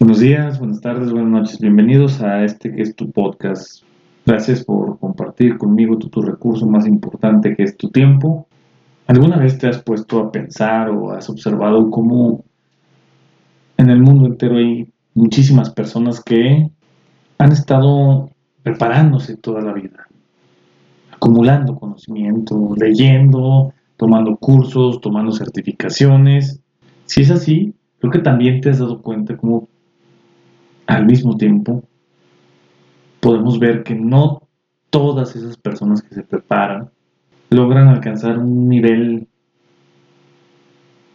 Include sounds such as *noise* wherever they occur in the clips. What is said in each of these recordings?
Buenos días, buenas tardes, buenas noches. Bienvenidos a este que es tu podcast. Gracias por compartir conmigo tu, recurso más importante que es tu tiempo. ¿Alguna vez te has puesto a pensar o has observado cómo en el mundo entero hay muchísimas personas que han estado preparándose toda la vida, acumulando conocimiento, leyendo, tomando cursos, tomando certificaciones? Si es así, creo que también te has dado cuenta cómo al mismo tiempo, podemos ver que no todas esas personas que se preparan logran alcanzar un nivel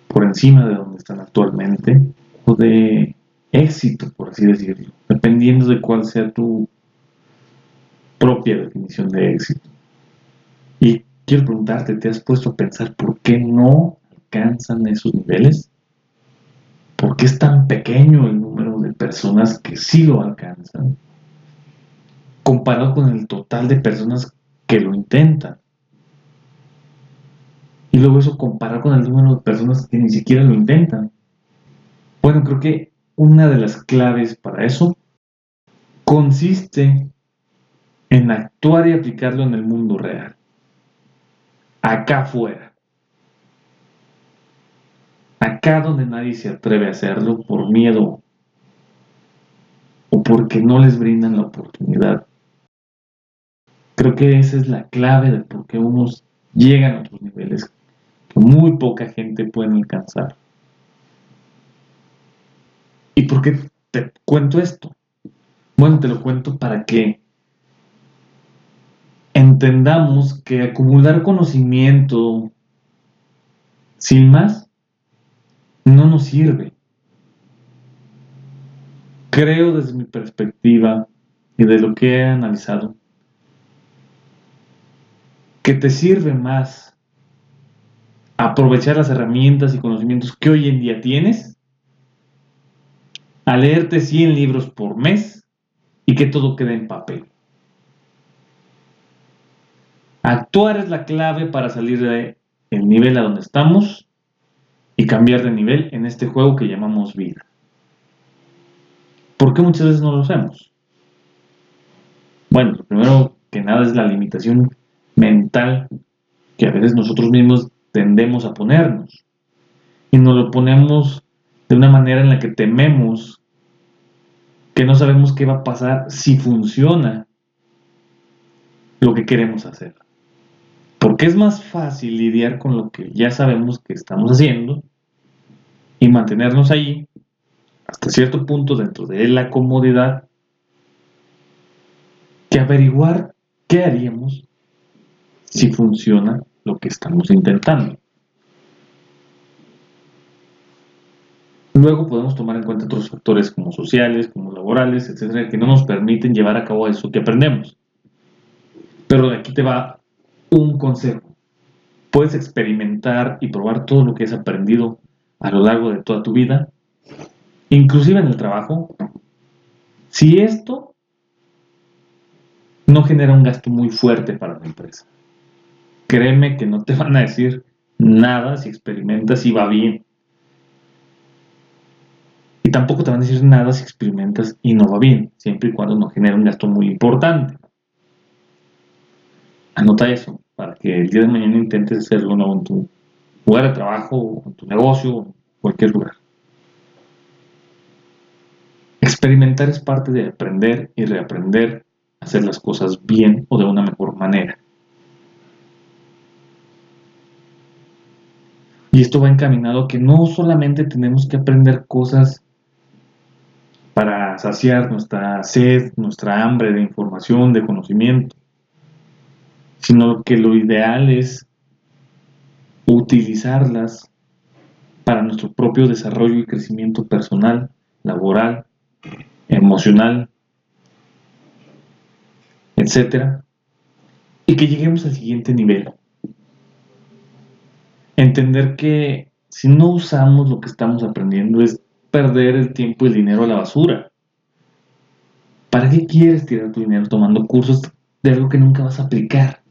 por encima de donde están actualmente o de éxito, por así decirlo, dependiendo de cuál sea tu propia definición de éxito. Y quiero preguntarte, ¿te has puesto a pensar por qué no alcanzan esos niveles? ¿Por qué es tan pequeño el número de personas que sí lo alcanzan? Comparado con el total de personas que lo intentan. Y luego eso comparado con el número de personas que ni siquiera lo intentan. Bueno, creo que una de las claves para eso consiste en actuar y aplicarlo en el mundo real. Acá afuera acá donde nadie se atreve a hacerlo por miedo o porque no les brindan la oportunidad. Creo que esa es la clave de por qué unos llegan a otros niveles que muy poca gente puede alcanzar. ¿Y por qué te cuento esto? Bueno, te lo cuento para que entendamos que acumular conocimiento sin más no nos sirve. Creo desde mi perspectiva y de lo que he analizado que te sirve más aprovechar las herramientas y conocimientos que hoy en día tienes a leerte 100 libros por mes y que todo quede en papel. Actuar es la clave para salir del nivel a donde estamos y cambiar de nivel en este juego que llamamos vida. ¿Por qué muchas veces no lo hacemos? Bueno, primero que nada es la limitación mental que a veces nosotros mismos tendemos a ponernos. Y nos lo ponemos de una manera en la que tememos que no sabemos qué va a pasar si funciona lo que queremos hacer. Porque es más fácil lidiar con lo que ya sabemos que estamos haciendo y mantenernos ahí hasta cierto punto dentro de la comodidad que averiguar qué haríamos si funciona lo que estamos intentando. Luego podemos tomar en cuenta otros factores como sociales, como laborales, etcétera, que no nos permiten llevar a cabo eso que aprendemos. Pero de aquí te va un consejo. Puedes experimentar y probar todo lo que has aprendido a lo largo de toda tu vida, inclusive en el trabajo, si esto no genera un gasto muy fuerte para la empresa. Créeme que no te *laughs* van a decir nada si experimentas y va bien. Y tampoco te van a decir nada si experimentas y no va bien, siempre y cuando no genera un gasto muy importante. Anota eso para que el día de mañana intentes hacerlo no en tu lugar de trabajo, en tu negocio, en cualquier lugar. Experimentar es parte de aprender y reaprender a hacer las cosas bien o de una mejor manera. Y esto va encaminado a que no solamente tenemos que aprender cosas para saciar nuestra sed, nuestra hambre de información, de conocimiento, sino que lo ideal es utilizarlas para nuestro propio desarrollo y crecimiento personal, laboral, emocional, etc. Y que lleguemos al siguiente nivel. Entender que si no usamos lo que estamos aprendiendo es perder el tiempo y el dinero a la basura. ¿Para qué quieres tirar tu dinero tomando cursos de algo que nunca vas a aplicar?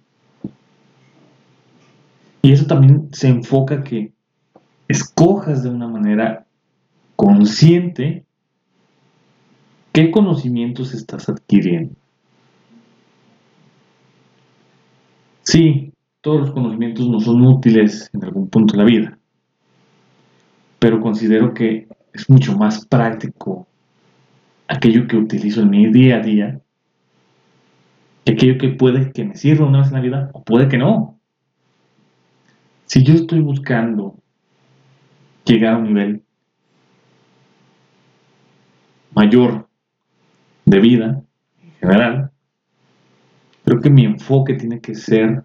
Y eso también se enfoca que escojas de una manera consciente ¿Qué conocimientos estás adquiriendo? Sí, todos los conocimientos no son útiles en algún punto de la vida, pero considero que es mucho más práctico aquello que utilizo en mi día a día aquello que puede que me sirva una vez en la vida o puede que no. Si yo estoy buscando llegar a un nivel mayor de vida en general, creo que mi enfoque tiene que ser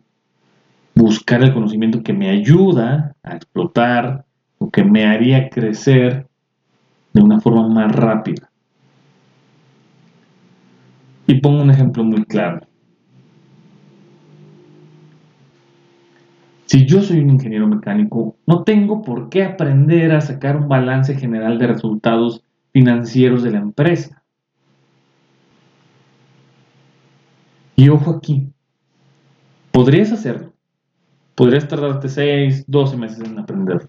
buscar el conocimiento que me ayuda a explotar o que me haría crecer de una forma más rápida. Y pongo un ejemplo muy claro. Si yo soy un ingeniero mecánico, no tengo por qué aprender a sacar un balance general de resultados financieros de la empresa. Y ojo aquí, podrías hacerlo. Podrías tardarte 6, 12 meses en aprenderlo.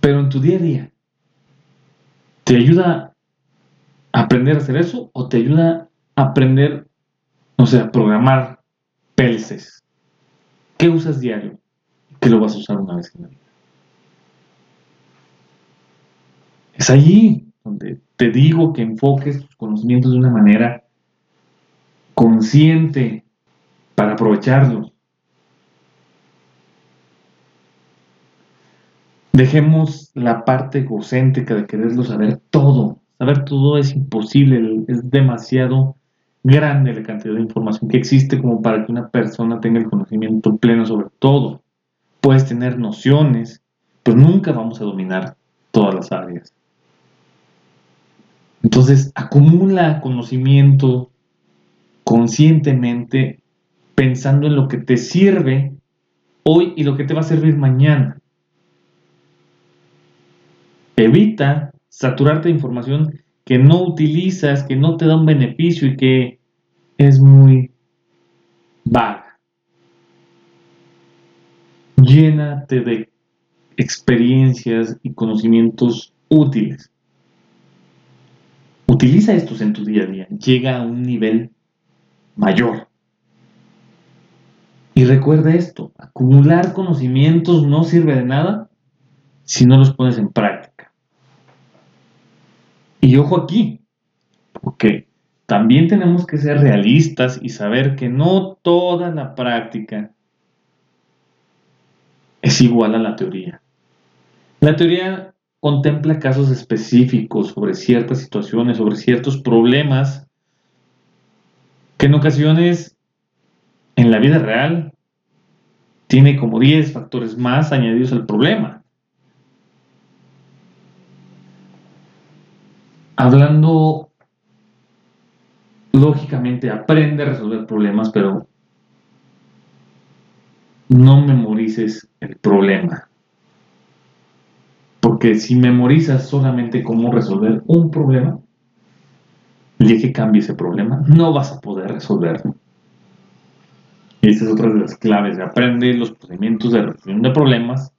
Pero en tu día a día, ¿te ayuda aprender a hacer eso o te ayuda a aprender, o sea, a programar PLCs? ¿Qué usas diario? ¿Qué lo vas a usar una vez en la vida? Es allí donde te digo que enfoques tus conocimientos de una manera consciente para aprovecharlos. Dejemos la parte egocéntrica de quererlo saber todo. Saber todo es imposible, es demasiado grande la cantidad de información que existe como para que una persona tenga el conocimiento pleno sobre todo. Puedes tener nociones, pero nunca vamos a dominar todas las áreas. Entonces, acumula conocimiento conscientemente pensando en lo que te sirve hoy y lo que te va a servir mañana. Evita saturarte de información que no utilizas, que no te da un beneficio y que es muy vaga. Llénate de experiencias y conocimientos útiles. Utiliza estos en tu día a día. Llega a un nivel mayor. Y recuerda esto, acumular conocimientos no sirve de nada si no los pones en práctica. Y ojo aquí, porque también tenemos que ser realistas y saber que no toda la práctica es igual a la teoría. La teoría contempla casos específicos sobre ciertas situaciones, sobre ciertos problemas que en ocasiones en la vida real tiene como 10 factores más añadidos al problema. Hablando lógicamente, aprende a resolver problemas, pero no memorices el problema. Porque si memorizas solamente cómo resolver un problema, el día que cambie ese problema, no vas a poder resolverlo. Y esta es otra de las claves de aprender los procedimientos de resolución de problemas,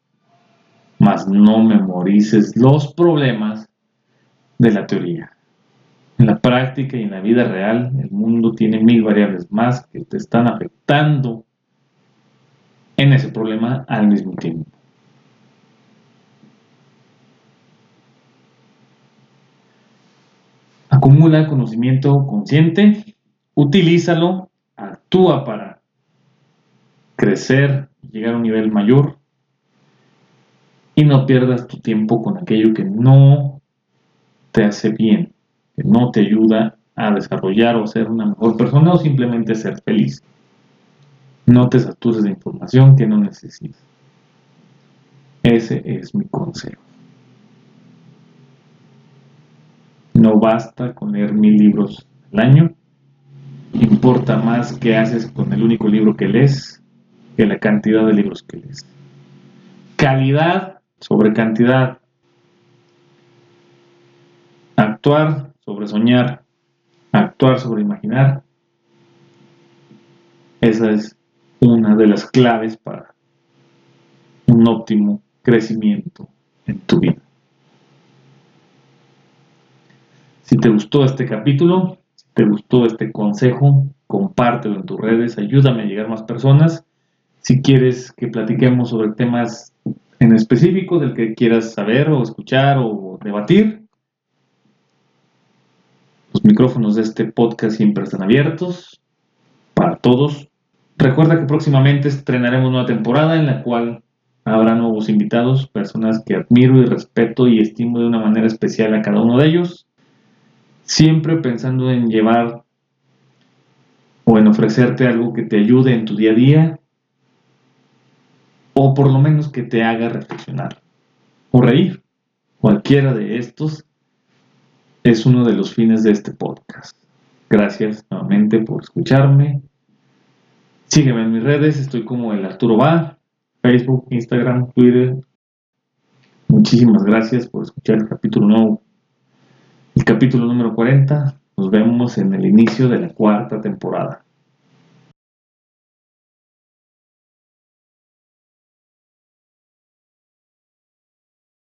más no memorices los problemas de la teoría. En la práctica y en la vida real, el mundo tiene mil variables más que te están afectando en ese problema al mismo tiempo. Acumula conocimiento consciente, utilízalo, actúa para crecer, llegar a un nivel mayor y no pierdas tu tiempo con aquello que no te hace bien, que no te ayuda a desarrollar o ser una mejor persona o simplemente ser feliz. No te satures de información que no necesitas. Ese es mi consejo. No basta con leer mil libros al año. Importa más qué haces con el único libro que lees que la cantidad de libros que lees. Calidad sobre cantidad Actuar sobre soñar, actuar sobre imaginar. Esa es una de las claves para un óptimo crecimiento en tu vida. Si te gustó este capítulo, si te gustó este consejo, compártelo en tus redes, ayúdame a llegar más personas. Si quieres que platiquemos sobre temas en específico del que quieras saber o escuchar o debatir, los micrófonos de este podcast siempre están abiertos para todos. Recuerda que próximamente estrenaremos una temporada en la cual habrá nuevos invitados, personas que admiro y respeto y estimo de una manera especial a cada uno de ellos, siempre pensando en llevar o en ofrecerte algo que te ayude en tu día a día o por lo menos que te haga reflexionar o reír. Cualquiera de estos es uno de los fines de este podcast. Gracias nuevamente por escucharme. Sígueme en mis redes, estoy como el Arturo Va, Facebook, Instagram, Twitter. Muchísimas gracias por escuchar el capítulo nuevo, el capítulo número 40. Nos vemos en el inicio de la cuarta temporada.